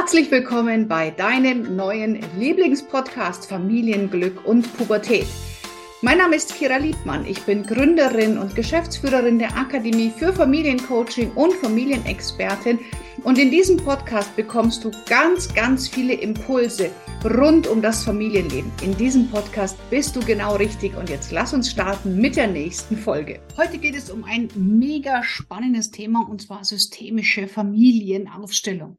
Herzlich willkommen bei deinem neuen Lieblingspodcast Familienglück und Pubertät. Mein Name ist Kira Liebmann. Ich bin Gründerin und Geschäftsführerin der Akademie für Familiencoaching und Familienexpertin. Und in diesem Podcast bekommst du ganz, ganz viele Impulse rund um das Familienleben. In diesem Podcast bist du genau richtig. Und jetzt lass uns starten mit der nächsten Folge. Heute geht es um ein mega spannendes Thema und zwar systemische Familienaufstellung.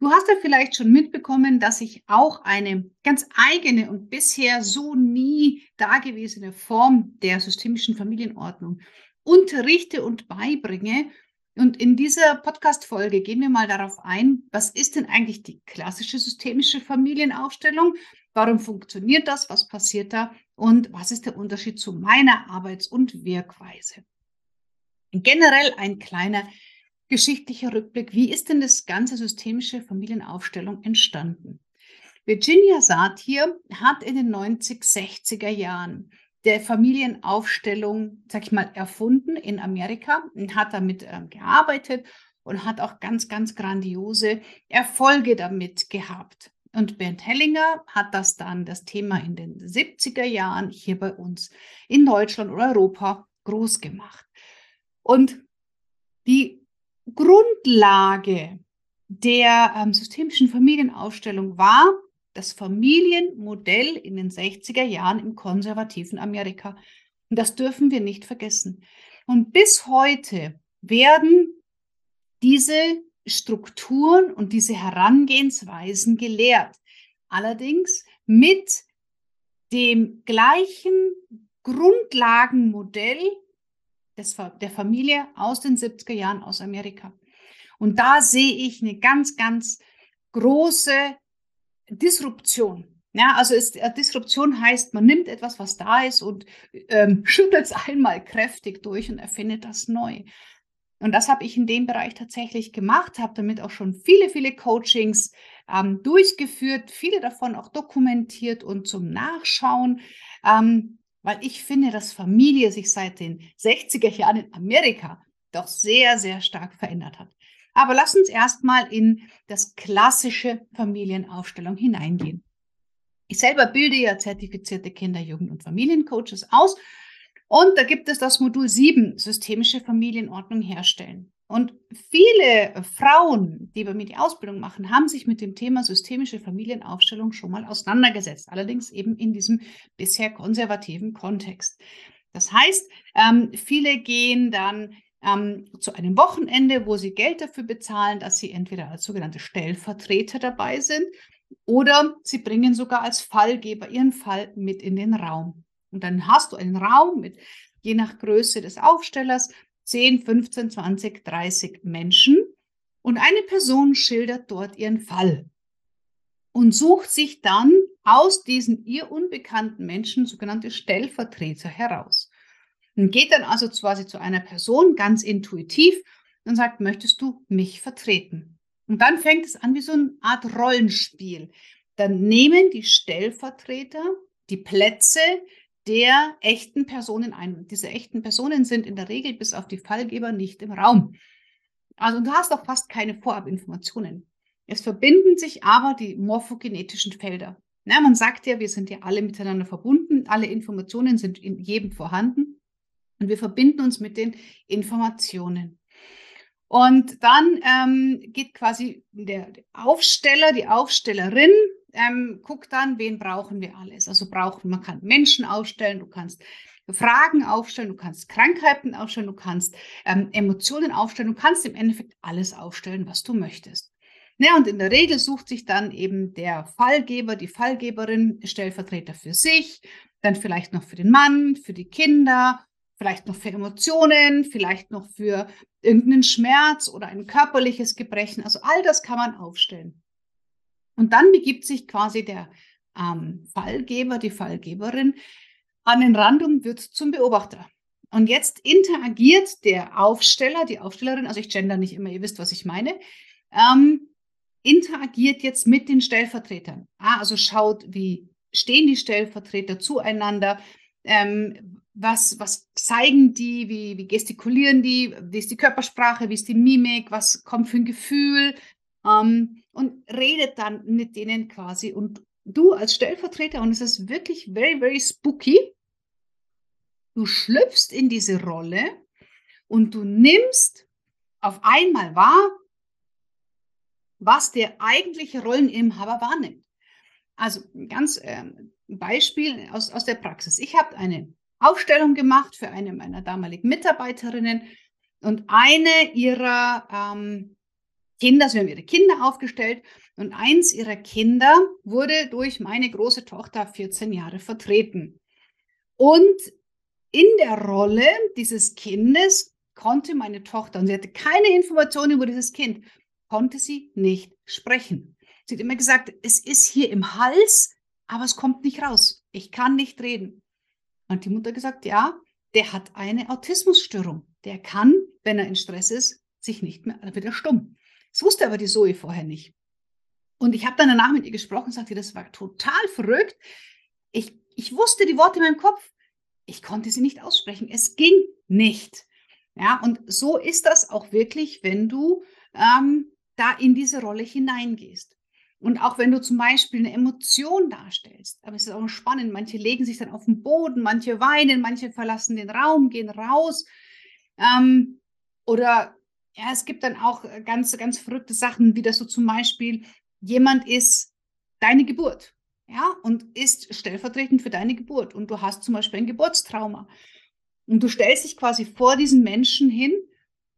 Du hast ja vielleicht schon mitbekommen, dass ich auch eine ganz eigene und bisher so nie dagewesene Form der systemischen Familienordnung unterrichte und beibringe. Und in dieser Podcast-Folge gehen wir mal darauf ein, was ist denn eigentlich die klassische systemische Familienaufstellung? Warum funktioniert das? Was passiert da? Und was ist der Unterschied zu meiner Arbeits- und Wirkweise? Generell ein kleiner geschichtlicher Rückblick. Wie ist denn das ganze systemische Familienaufstellung entstanden? Virginia Satir hat in den 90-60er Jahren der Familienaufstellung, sag ich mal, erfunden in Amerika und hat damit äh, gearbeitet und hat auch ganz, ganz grandiose Erfolge damit gehabt. Und Bernd Hellinger hat das dann, das Thema in den 70er Jahren hier bei uns in Deutschland oder Europa groß gemacht. Und die Grundlage der ähm, systemischen Familienaufstellung war das Familienmodell in den 60er Jahren im konservativen Amerika. Und das dürfen wir nicht vergessen. Und bis heute werden diese Strukturen und diese Herangehensweisen gelehrt. Allerdings mit dem gleichen Grundlagenmodell des, der Familie aus den 70er Jahren aus Amerika. Und da sehe ich eine ganz, ganz große Disruption. Ja, also ist, äh, Disruption heißt, man nimmt etwas, was da ist und ähm, schüttelt es einmal kräftig durch und erfindet das neu. Und das habe ich in dem Bereich tatsächlich gemacht, habe damit auch schon viele, viele Coachings ähm, durchgeführt, viele davon auch dokumentiert und zum Nachschauen. Ähm, weil ich finde, dass Familie sich seit den 60er Jahren in Amerika doch sehr, sehr stark verändert hat. Aber lass uns erstmal in das klassische Familienaufstellung hineingehen. Ich selber bilde ja zertifizierte Kinder-, Jugend- und Familiencoaches aus. Und da gibt es das Modul 7, systemische Familienordnung herstellen. Und viele Frauen, die bei mir die Ausbildung machen, haben sich mit dem Thema systemische Familienaufstellung schon mal auseinandergesetzt, allerdings eben in diesem bisher konservativen Kontext. Das heißt, ähm, viele gehen dann ähm, zu einem Wochenende, wo sie Geld dafür bezahlen, dass sie entweder als sogenannte Stellvertreter dabei sind oder sie bringen sogar als Fallgeber ihren Fall mit in den Raum. Und dann hast du einen Raum mit, je nach Größe des Aufstellers, 10, 15, 20, 30 Menschen und eine Person schildert dort ihren Fall und sucht sich dann aus diesen ihr unbekannten Menschen sogenannte Stellvertreter heraus. Und geht dann also quasi zu einer Person ganz intuitiv und sagt, möchtest du mich vertreten? Und dann fängt es an wie so eine Art Rollenspiel. Dann nehmen die Stellvertreter die Plätze der echten Personen ein. Diese echten Personen sind in der Regel bis auf die Fallgeber nicht im Raum. Also du hast auch fast keine Vorabinformationen. Es verbinden sich aber die morphogenetischen Felder. Na, man sagt ja, wir sind ja alle miteinander verbunden, alle Informationen sind in jedem vorhanden und wir verbinden uns mit den Informationen. Und dann ähm, geht quasi der Aufsteller, die Aufstellerin ähm, guck dann, wen brauchen wir alles. Also brauchen, man kann Menschen aufstellen, du kannst Fragen aufstellen, du kannst Krankheiten aufstellen, du kannst ähm, Emotionen aufstellen, du kannst im Endeffekt alles aufstellen, was du möchtest. Ja, und in der Regel sucht sich dann eben der Fallgeber, die Fallgeberin, Stellvertreter für sich, dann vielleicht noch für den Mann, für die Kinder, vielleicht noch für Emotionen, vielleicht noch für irgendeinen Schmerz oder ein körperliches Gebrechen. Also all das kann man aufstellen. Und dann begibt sich quasi der ähm, Fallgeber, die Fallgeberin an den Rand und wird zum Beobachter. Und jetzt interagiert der Aufsteller, die Aufstellerin, also ich gender nicht immer, ihr wisst, was ich meine, ähm, interagiert jetzt mit den Stellvertretern. Ah, also schaut, wie stehen die Stellvertreter zueinander, ähm, was, was zeigen die, wie, wie gestikulieren die, wie ist die Körpersprache, wie ist die Mimik, was kommt für ein Gefühl, ähm, und redet dann mit denen quasi. Und du als Stellvertreter, und es ist wirklich very, very spooky, du schlüpfst in diese Rolle und du nimmst auf einmal wahr, was der eigentliche Rolleninhaber wahrnimmt. Also ganz ähm, Beispiel aus, aus der Praxis. Ich habe eine Aufstellung gemacht für eine meiner damaligen Mitarbeiterinnen und eine ihrer ähm, Kinder, sie haben ihre Kinder aufgestellt und eins ihrer Kinder wurde durch meine große Tochter 14 Jahre vertreten. Und in der Rolle dieses Kindes konnte meine Tochter, und sie hatte keine Informationen über dieses Kind, konnte sie nicht sprechen. Sie hat immer gesagt, es ist hier im Hals, aber es kommt nicht raus. Ich kann nicht reden. Und die Mutter gesagt, ja, der hat eine Autismusstörung. Der kann, wenn er in Stress ist, sich nicht mehr, wird er stumm. Das wusste aber die Zoe vorher nicht. Und ich habe dann danach mit ihr gesprochen und sagte, das war total verrückt. Ich, ich wusste die Worte in meinem Kopf. Ich konnte sie nicht aussprechen. Es ging nicht. Ja, und so ist das auch wirklich, wenn du ähm, da in diese Rolle hineingehst. Und auch wenn du zum Beispiel eine Emotion darstellst, aber es ist auch spannend, manche legen sich dann auf den Boden, manche weinen, manche verlassen den Raum, gehen raus. Ähm, oder ja, es gibt dann auch ganz, ganz verrückte Sachen, wie das so zum Beispiel, jemand ist deine Geburt, ja, und ist stellvertretend für deine Geburt. Und du hast zum Beispiel ein Geburtstrauma. Und du stellst dich quasi vor diesen Menschen hin,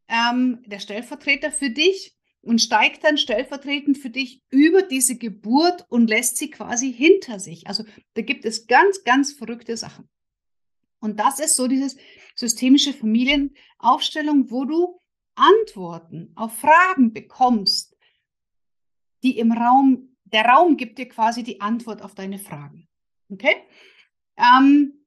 ähm, der Stellvertreter für dich, und steigt dann stellvertretend für dich über diese Geburt und lässt sie quasi hinter sich. Also da gibt es ganz, ganz verrückte Sachen. Und das ist so dieses systemische Familienaufstellung, wo du Antworten auf Fragen bekommst, die im Raum, der Raum gibt dir quasi die Antwort auf deine Fragen. Okay? Ähm,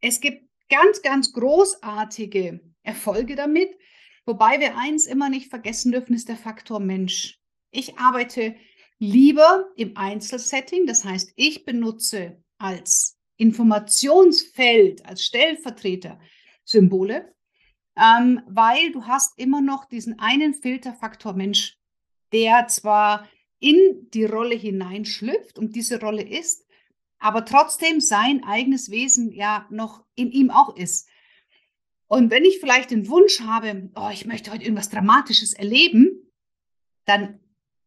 es gibt ganz, ganz großartige Erfolge damit. Wobei wir eins immer nicht vergessen dürfen, ist der Faktor Mensch. Ich arbeite lieber im Einzelsetting, das heißt, ich benutze als Informationsfeld, als Stellvertreter Symbole, ähm, weil du hast immer noch diesen einen Filterfaktor Mensch, der zwar in die Rolle hineinschlüpft und diese Rolle ist, aber trotzdem sein eigenes Wesen ja noch in ihm auch ist. Und wenn ich vielleicht den Wunsch habe, oh, ich möchte heute irgendwas Dramatisches erleben, dann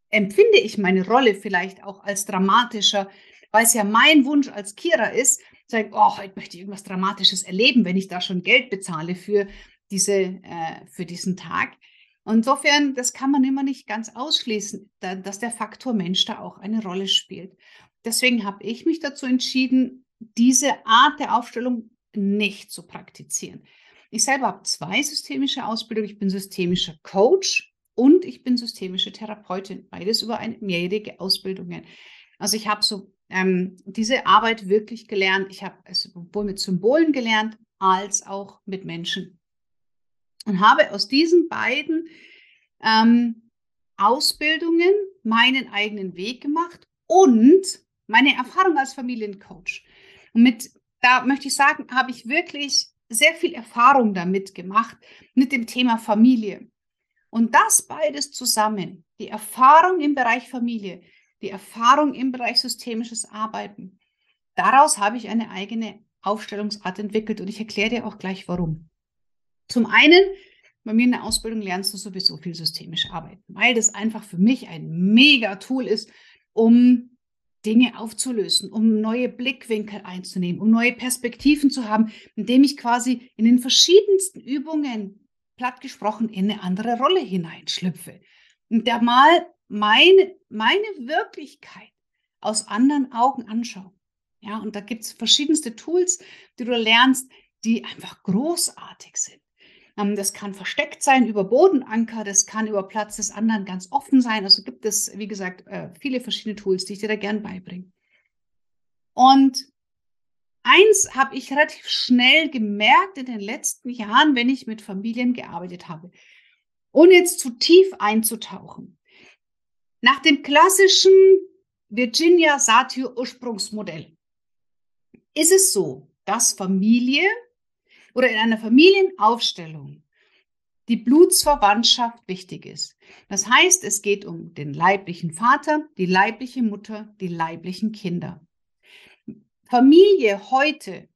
empfinde ich meine Rolle vielleicht auch als dramatischer, weil es ja mein Wunsch als Kira ist, sagen, oh, heute möchte ich irgendwas Dramatisches erleben, wenn ich da schon Geld bezahle für, diese, äh, für diesen Tag. Insofern, das kann man immer nicht ganz ausschließen, da, dass der Faktor Mensch da auch eine Rolle spielt. Deswegen habe ich mich dazu entschieden, diese Art der Aufstellung nicht zu praktizieren. Ich selber habe zwei systemische Ausbildungen. Ich bin systemischer Coach und ich bin systemische Therapeutin. Beides über eine mehrjährige Ausbildungen. Also ich habe so ähm, diese Arbeit wirklich gelernt. Ich habe es sowohl mit Symbolen gelernt als auch mit Menschen. Und habe aus diesen beiden ähm, Ausbildungen meinen eigenen Weg gemacht und meine Erfahrung als Familiencoach. Und mit, da möchte ich sagen, habe ich wirklich sehr viel Erfahrung damit gemacht, mit dem Thema Familie. Und das beides zusammen, die Erfahrung im Bereich Familie, die Erfahrung im Bereich systemisches Arbeiten, daraus habe ich eine eigene Aufstellungsart entwickelt und ich erkläre dir auch gleich warum. Zum einen, bei mir in der Ausbildung lernst du sowieso viel systemisch arbeiten, weil das einfach für mich ein mega Tool ist, um Dinge aufzulösen, um neue Blickwinkel einzunehmen, um neue Perspektiven zu haben, indem ich quasi in den verschiedensten Übungen, platt gesprochen, in eine andere Rolle hineinschlüpfe. Und da mal meine, meine Wirklichkeit aus anderen Augen anschaue. Ja, und da gibt es verschiedenste Tools, die du lernst, die einfach großartig sind. Ähm, das kann versteckt sein über Bodenanker, das kann über Platz des anderen ganz offen sein. Also gibt es, wie gesagt, äh, viele verschiedene Tools, die ich dir da gern beibringe. Und eins habe ich relativ schnell gemerkt in den letzten Jahren, wenn ich mit Familien gearbeitet habe, ohne jetzt zu tief einzutauchen. Nach dem klassischen Virginia Satir Ursprungsmodell ist es so, dass Familie oder in einer Familienaufstellung die Blutsverwandtschaft wichtig ist. Das heißt, es geht um den leiblichen Vater, die leibliche Mutter, die leiblichen Kinder. Familie heute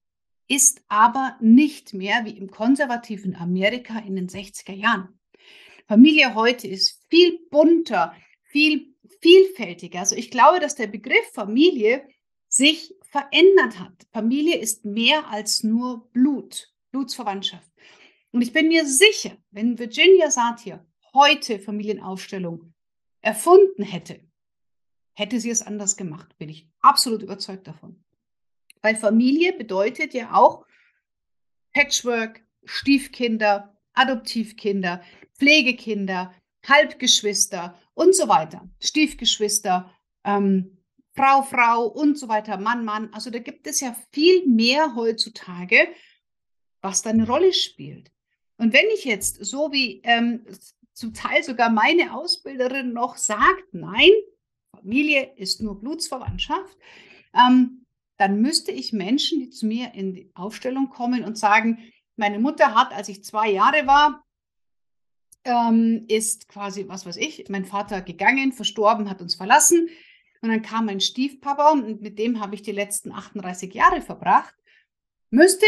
ist aber nicht mehr wie im konservativen Amerika in den 60er Jahren. Familie heute ist viel bunter, viel vielfältiger. Also ich glaube, dass der Begriff Familie sich verändert hat. Familie ist mehr als nur Blut, Blutsverwandtschaft. Und ich bin mir sicher, wenn Virginia Satir heute Familienaufstellung erfunden hätte, hätte sie es anders gemacht, bin ich absolut überzeugt davon. Weil Familie bedeutet ja auch Patchwork, Stiefkinder, Adoptivkinder, Pflegekinder, Halbgeschwister und so weiter, Stiefgeschwister, ähm, Frau, Frau und so weiter, Mann, Mann. Also da gibt es ja viel mehr heutzutage, was da eine Rolle spielt. Und wenn ich jetzt, so wie ähm, zum Teil sogar meine Ausbilderin noch sagt, nein, Familie ist nur Blutsverwandtschaft, ähm, dann müsste ich Menschen, die zu mir in die Aufstellung kommen und sagen, meine Mutter hat, als ich zwei Jahre war, ähm, ist quasi, was weiß ich, mein Vater gegangen, verstorben, hat uns verlassen. Und dann kam mein Stiefpapa und mit dem habe ich die letzten 38 Jahre verbracht. Müsste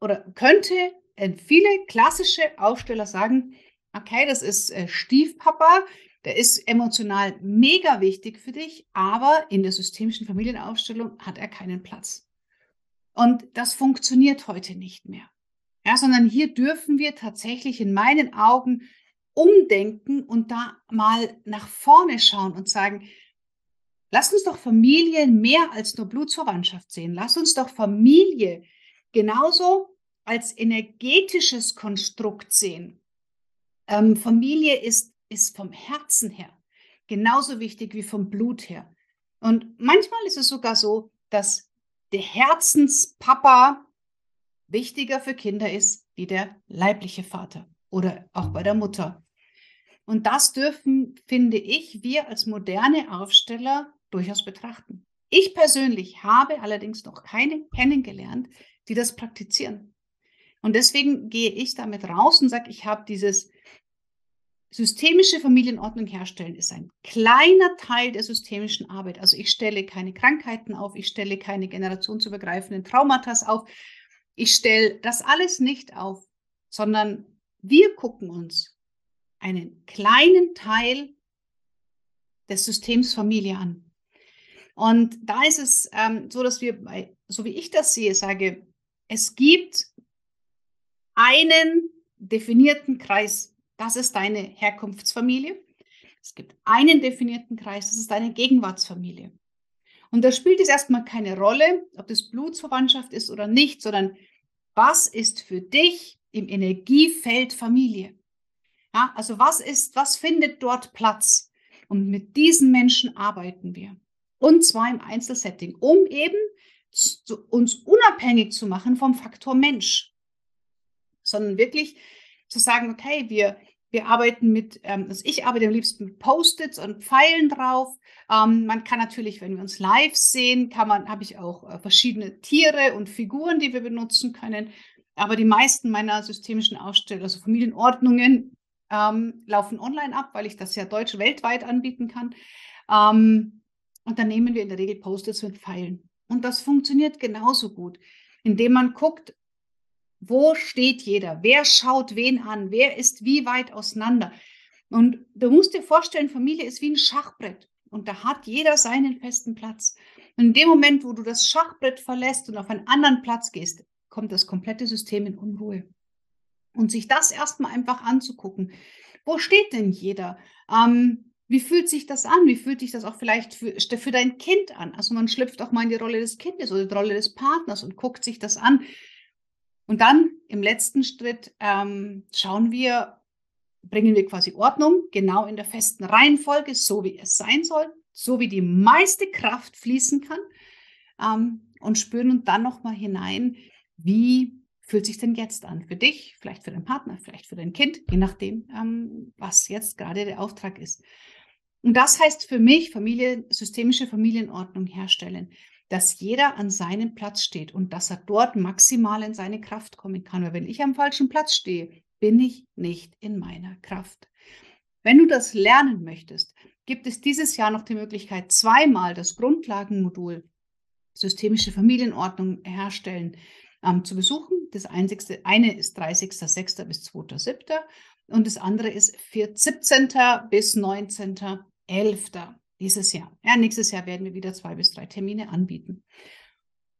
oder könnte äh, viele klassische Aufsteller sagen, okay, das ist äh, Stiefpapa, der ist emotional mega wichtig für dich, aber in der systemischen Familienaufstellung hat er keinen Platz. Und das funktioniert heute nicht mehr. Ja, sondern hier dürfen wir tatsächlich in meinen Augen umdenken und da mal nach vorne schauen und sagen, lass uns doch Familie mehr als nur Blutsverwandtschaft sehen. Lass uns doch Familie genauso als energetisches Konstrukt sehen. Ähm, Familie ist, ist vom Herzen her genauso wichtig wie vom Blut her. Und manchmal ist es sogar so, dass der Herzenspapa wichtiger für Kinder ist wie der leibliche Vater oder auch bei der Mutter. Und das dürfen, finde ich, wir als moderne Aufsteller durchaus betrachten. Ich persönlich habe allerdings noch keine kennengelernt, die das praktizieren. Und deswegen gehe ich damit raus und sage, ich habe dieses systemische Familienordnung herstellen, ist ein kleiner Teil der systemischen Arbeit. Also ich stelle keine Krankheiten auf, ich stelle keine generationsübergreifenden Traumata auf, ich stelle das alles nicht auf, sondern wir gucken uns einen kleinen Teil des Systems Familie an. Und da ist es ähm, so, dass wir, bei, so wie ich das sehe, sage, es gibt einen definierten Kreis, das ist deine Herkunftsfamilie. Es gibt einen definierten Kreis, das ist deine Gegenwartsfamilie. Und da spielt es erstmal keine Rolle, ob das Blutsverwandtschaft ist oder nicht, sondern was ist für dich im Energiefeld Familie? Ja, also was ist, was findet dort Platz? Und mit diesen Menschen arbeiten wir. Und zwar im Einzelsetting, um eben zu, uns unabhängig zu machen vom Faktor Mensch sondern wirklich zu sagen, okay, wir, wir arbeiten mit, ähm, also ich arbeite am liebsten mit Post-its und Pfeilen drauf. Ähm, man kann natürlich, wenn wir uns live sehen, kann man, habe ich auch äh, verschiedene Tiere und Figuren, die wir benutzen können. Aber die meisten meiner systemischen Ausstellungen, also Familienordnungen, ähm, laufen online ab, weil ich das ja deutsch weltweit anbieten kann. Ähm, und dann nehmen wir in der Regel Post-its mit Pfeilen. Und das funktioniert genauso gut, indem man guckt, wo steht jeder? Wer schaut wen an? Wer ist wie weit auseinander? Und du musst dir vorstellen, Familie ist wie ein Schachbrett und da hat jeder seinen festen Platz. Und in dem Moment, wo du das Schachbrett verlässt und auf einen anderen Platz gehst, kommt das komplette System in Unruhe. Und sich das erstmal einfach anzugucken. Wo steht denn jeder? Ähm, wie fühlt sich das an? Wie fühlt sich das auch vielleicht für, für dein Kind an? Also man schlüpft auch mal in die Rolle des Kindes oder die Rolle des Partners und guckt sich das an. Und dann im letzten Schritt ähm, schauen wir, bringen wir quasi Ordnung genau in der festen Reihenfolge, so wie es sein soll, so wie die meiste Kraft fließen kann ähm, und spüren und dann nochmal hinein, wie fühlt sich denn jetzt an für dich, vielleicht für deinen Partner, vielleicht für dein Kind, je nachdem, ähm, was jetzt gerade der Auftrag ist. Und das heißt für mich Familie, systemische Familienordnung herstellen. dass jeder an seinem Platz steht und dass er dort maximal in seine Kraft kommen kann. Weil wenn ich am falschen Platz stehe, bin ich nicht in meiner Kraft. Wenn du das lernen möchtest, gibt es dieses Jahr noch die Möglichkeit, zweimal das Grundlagenmodul systemische Familienordnung herstellen ähm, zu besuchen. Das einzigste, eine ist 30.06. bis 2.07. und das andere ist 17. bis 19.11. dieses Jahr. Ja, nächstes Jahr werden wir wieder zwei bis drei Termine anbieten.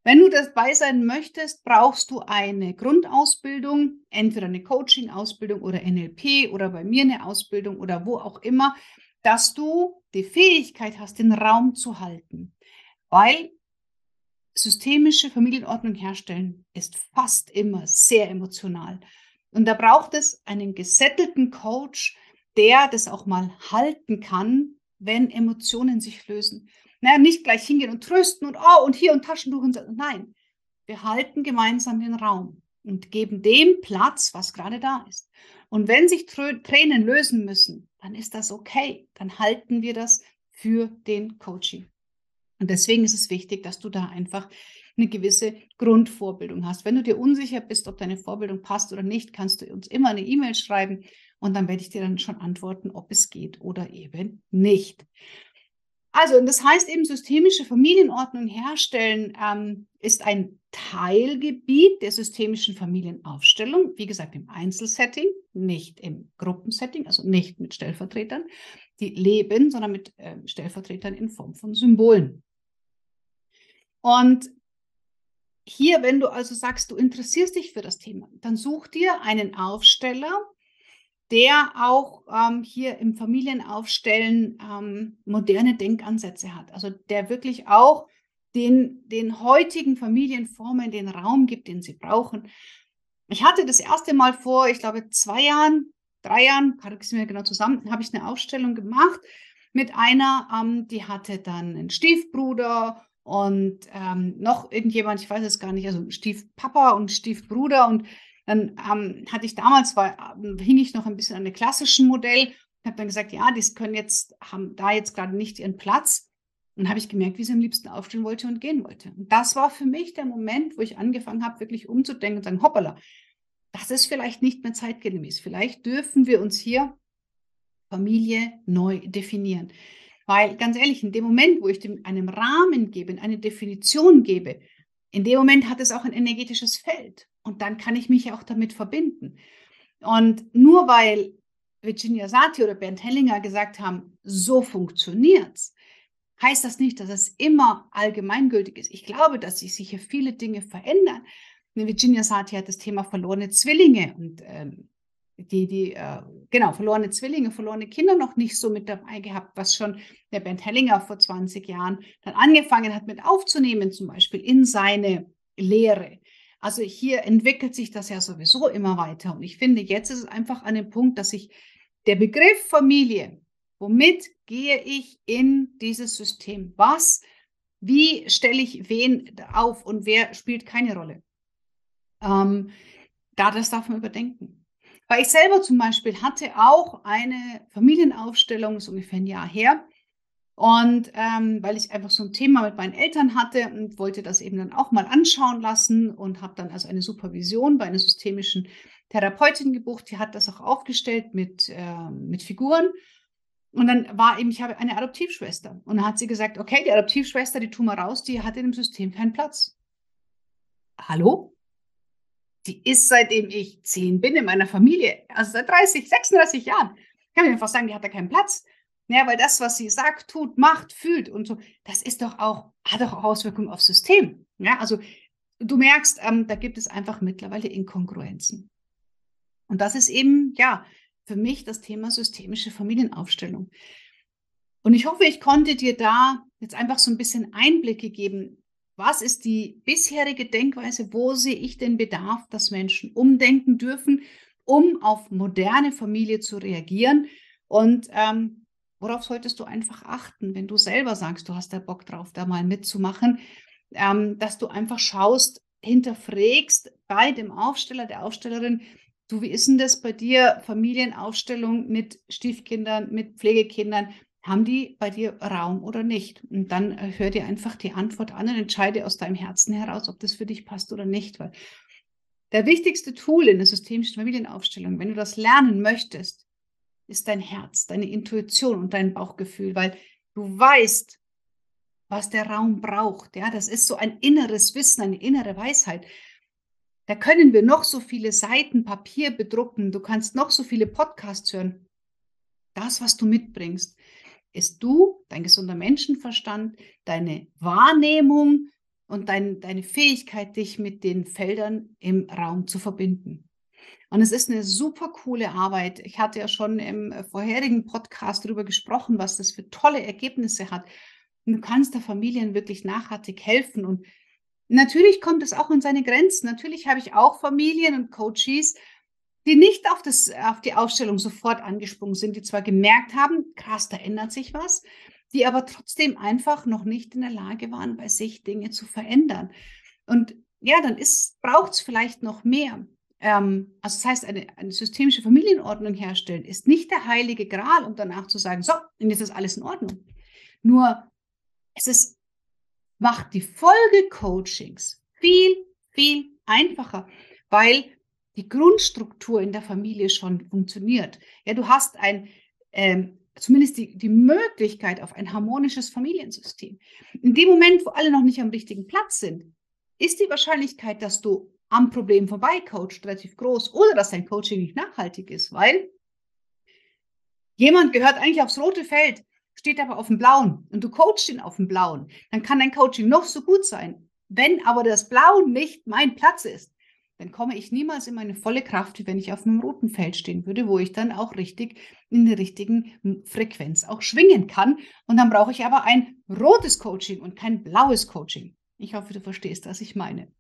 Wenn du dabei sein möchtest, brauchst du eine Grundausbildung, entweder eine Coaching-Ausbildung oder NLP oder bei mir eine Ausbildung oder wo auch immer, dass du die Fähigkeit hast, den Raum zu halten. Weil systemische Familienordnung herstellen ist fast immer sehr emotional. Und da braucht es einen gesettelten Coach, der das auch mal halten kann, wenn Emotionen sich lösen. Naja, nicht gleich hingehen und trösten und oh, und hier und Taschentuch und so. Nein, wir halten gemeinsam den Raum und geben dem Platz, was gerade da ist. Und wenn sich Tränen lösen müssen, dann ist das okay. Dann halten wir das für den Coaching. Und deswegen ist es wichtig, dass du da einfach eine gewisse Grundvorbildung hast. Wenn du dir unsicher bist, ob deine Vorbildung passt oder nicht, kannst du uns immer eine E-Mail schreiben und dann werde ich dir dann schon antworten, ob es geht oder eben nicht. Also, das heißt eben, systemische Familienordnung herstellen ähm, ist ein Teilgebiet der systemischen Familienaufstellung. Wie gesagt, im Einzelsetting, nicht im Gruppensetting, also nicht mit Stellvertretern, die leben, sondern mit äh, Stellvertretern in Form von Symbolen. Und hier, wenn du also sagst, du interessierst dich für das Thema, dann such dir einen Aufsteller, der auch ähm, hier im Familienaufstellen ähm, moderne Denkansätze hat. Also der wirklich auch den, den heutigen Familienformen den Raum gibt, den sie brauchen. Ich hatte das erste Mal vor, ich glaube, zwei Jahren, drei Jahren, kann ich mir genau zusammen, habe ich eine Aufstellung gemacht mit einer, ähm, die hatte dann einen Stiefbruder und ähm, noch irgendjemand, ich weiß es gar nicht, also Stiefpapa und Stiefbruder und dann ähm, hatte ich damals, war, ähm, hing ich noch ein bisschen an dem klassischen Modell und habe dann gesagt, ja, die können jetzt, haben da jetzt gerade nicht ihren Platz. Und habe ich gemerkt, wie sie am liebsten aufstehen wollte und gehen wollte. Und das war für mich der Moment, wo ich angefangen habe, wirklich umzudenken und sagen, hoppala, das ist vielleicht nicht mehr zeitgemäß. Vielleicht dürfen wir uns hier Familie neu definieren. Weil ganz ehrlich, in dem Moment, wo ich dem einen Rahmen gebe, eine Definition gebe, in dem Moment hat es auch ein energetisches Feld. Und dann kann ich mich auch damit verbinden. Und nur weil Virginia Satir oder Bernd Hellinger gesagt haben, so funktioniert es, heißt das nicht, dass es immer allgemeingültig ist. Ich glaube, dass sich sicher viele Dinge verändern. Virginia Satir hat das Thema verlorene Zwillinge und ähm, die, die, äh, genau, verlorene Zwillinge, verlorene Kinder noch nicht so mit dabei gehabt, was schon der Bernd Hellinger vor 20 Jahren dann angefangen hat mit aufzunehmen, zum Beispiel in seine Lehre. Also hier entwickelt sich das ja sowieso immer weiter. Und ich finde, jetzt ist es einfach an dem Punkt, dass ich der Begriff Familie, womit gehe ich in dieses System? Was, wie stelle ich wen auf und wer spielt keine Rolle? Ähm, da das darf man überdenken. Weil ich selber zum Beispiel hatte auch eine Familienaufstellung, ist ungefähr ein Jahr her, und ähm, weil ich einfach so ein Thema mit meinen Eltern hatte und wollte das eben dann auch mal anschauen lassen und habe dann also eine Supervision bei einer systemischen Therapeutin gebucht, die hat das auch aufgestellt mit, äh, mit Figuren. Und dann war eben, ich habe eine Adoptivschwester. Und dann hat sie gesagt, okay, die Adoptivschwester, die tun wir raus, die hat in dem System keinen Platz. Hallo? Die ist seitdem ich zehn bin in meiner Familie, also seit 30, 36 Jahren. Ich kann mir einfach sagen, die hat da keinen Platz. Ja, weil das, was sie sagt, tut, macht, fühlt und so, das ist doch auch, hat doch auch Auswirkungen aufs System. Ja, also du merkst, ähm, da gibt es einfach mittlerweile Inkongruenzen. Und das ist eben, ja, für mich das Thema systemische Familienaufstellung. Und ich hoffe, ich konnte dir da jetzt einfach so ein bisschen Einblicke geben. Was ist die bisherige Denkweise? Wo sehe ich den Bedarf, dass Menschen umdenken dürfen, um auf moderne Familie zu reagieren? Und ähm, Worauf solltest du einfach achten, wenn du selber sagst, du hast da Bock drauf, da mal mitzumachen, ähm, dass du einfach schaust, hinterfragst bei dem Aufsteller, der Aufstellerin, du, wie ist denn das bei dir, Familienaufstellung mit Stiefkindern, mit Pflegekindern? haben die bei dir Raum oder nicht? Und dann äh, hör dir einfach die Antwort an und entscheide aus deinem Herzen heraus, ob das für dich passt oder nicht. Weil der wichtigste Tool in der systemischen Familienaufstellung, wenn du das lernen möchtest, ist dein Herz, deine Intuition und dein Bauchgefühl, weil du weißt, was der Raum braucht. Ja, das ist so ein inneres Wissen, eine innere Weisheit. Da können wir noch so viele Seiten Papier bedrucken, du kannst noch so viele Podcasts hören. Das, was du mitbringst, ist du, dein gesunder Menschenverstand, deine Wahrnehmung und dein, deine Fähigkeit, dich mit den Feldern im Raum zu verbinden. Und es ist eine super coole Arbeit. Ich hatte ja schon im vorherigen Podcast darüber gesprochen, was das für tolle Ergebnisse hat. Und du kannst der Familien wirklich nachhaltig helfen. Und natürlich kommt es auch in seine Grenzen. Natürlich habe ich auch Familien und Coaches, die nicht auf, das, auf die Ausstellung sofort angesprungen sind, die zwar gemerkt haben, krass, da ändert sich was, die aber trotzdem einfach noch nicht in der Lage waren, bei sich Dinge zu verändern. Und ja, dann braucht es vielleicht noch mehr. Ähm, also das heißt, eine, eine systemische Familienordnung herstellen ist nicht der heilige Gral, um danach zu sagen, so, und jetzt ist alles in Ordnung. Nur es ist, macht die Folgecoachings viel, viel einfacher, weil die Grundstruktur in der Familie schon funktioniert. Ja, du hast ein, ähm, zumindest die, die Möglichkeit auf ein harmonisches Familiensystem. In dem Moment, wo alle noch nicht am richtigen Platz sind, ist die Wahrscheinlichkeit, dass du am Problem vorbei coacht, relativ groß oder dass dein Coaching nicht nachhaltig ist, weil jemand gehört eigentlich aufs rote Feld, steht aber auf dem blauen und du coachst ihn auf dem blauen, dann kann dein Coaching noch so gut sein. Wenn aber das Blau nicht mein Platz ist, dann komme ich niemals in meine volle Kraft, wie wenn ich auf einem roten Feld stehen würde, wo ich dann auch richtig in der richtigen Frequenz auch schwingen kann. Und dann brauche ich aber ein rotes Coaching und kein blaues Coaching. Ich hoffe, du verstehst, was ich meine.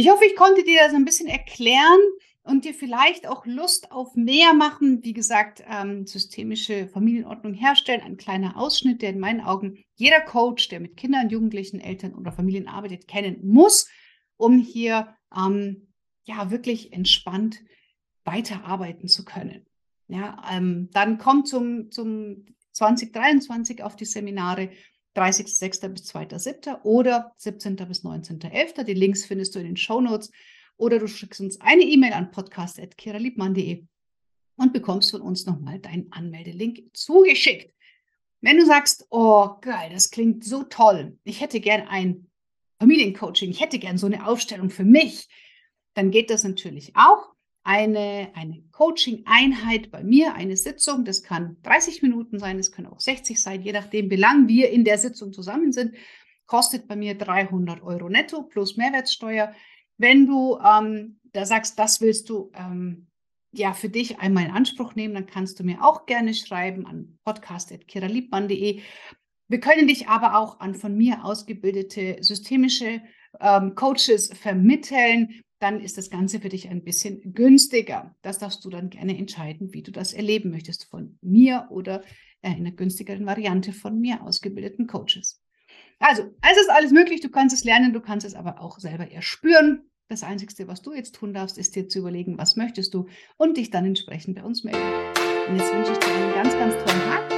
Ich hoffe, ich konnte dir das ein bisschen erklären und dir vielleicht auch Lust auf mehr machen. Wie gesagt, ähm, systemische Familienordnung herstellen. Ein kleiner Ausschnitt, der in meinen Augen jeder Coach, der mit Kindern, Jugendlichen, Eltern oder Familien arbeitet, kennen muss, um hier ähm, ja wirklich entspannt weiterarbeiten zu können. Ja, ähm, dann kommt zum, zum 2023 auf die Seminare 30.06. bis 2.07. oder 17. bis 19.11. Die Links findest du in den Show Notes oder du schickst uns eine E-Mail an podcast.kiraliebmann.de und bekommst von uns nochmal deinen Anmeldelink zugeschickt. Wenn du sagst, oh geil, das klingt so toll, ich hätte gern ein Familiencoaching, ich hätte gern so eine Aufstellung für mich, dann geht das natürlich auch. Eine, eine Coaching-Einheit bei mir, eine Sitzung, das kann 30 Minuten sein, es können auch 60 sein, je nachdem, wie lang wir in der Sitzung zusammen sind, kostet bei mir 300 Euro netto plus Mehrwertsteuer. Wenn du ähm, da sagst, das willst du ähm, ja für dich einmal in Anspruch nehmen, dann kannst du mir auch gerne schreiben an podcast.kiraliebmann.de. Wir können dich aber auch an von mir ausgebildete systemische ähm, Coaches vermitteln. Dann ist das Ganze für dich ein bisschen günstiger. Das darfst du dann gerne entscheiden, wie du das erleben möchtest von mir oder äh, in einer günstigeren Variante von mir ausgebildeten Coaches. Also, es ist alles möglich. Du kannst es lernen, du kannst es aber auch selber erspüren. Das Einzige, was du jetzt tun darfst, ist dir zu überlegen, was möchtest du und dich dann entsprechend bei uns melden. Und jetzt wünsche ich dir einen ganz, ganz tollen Tag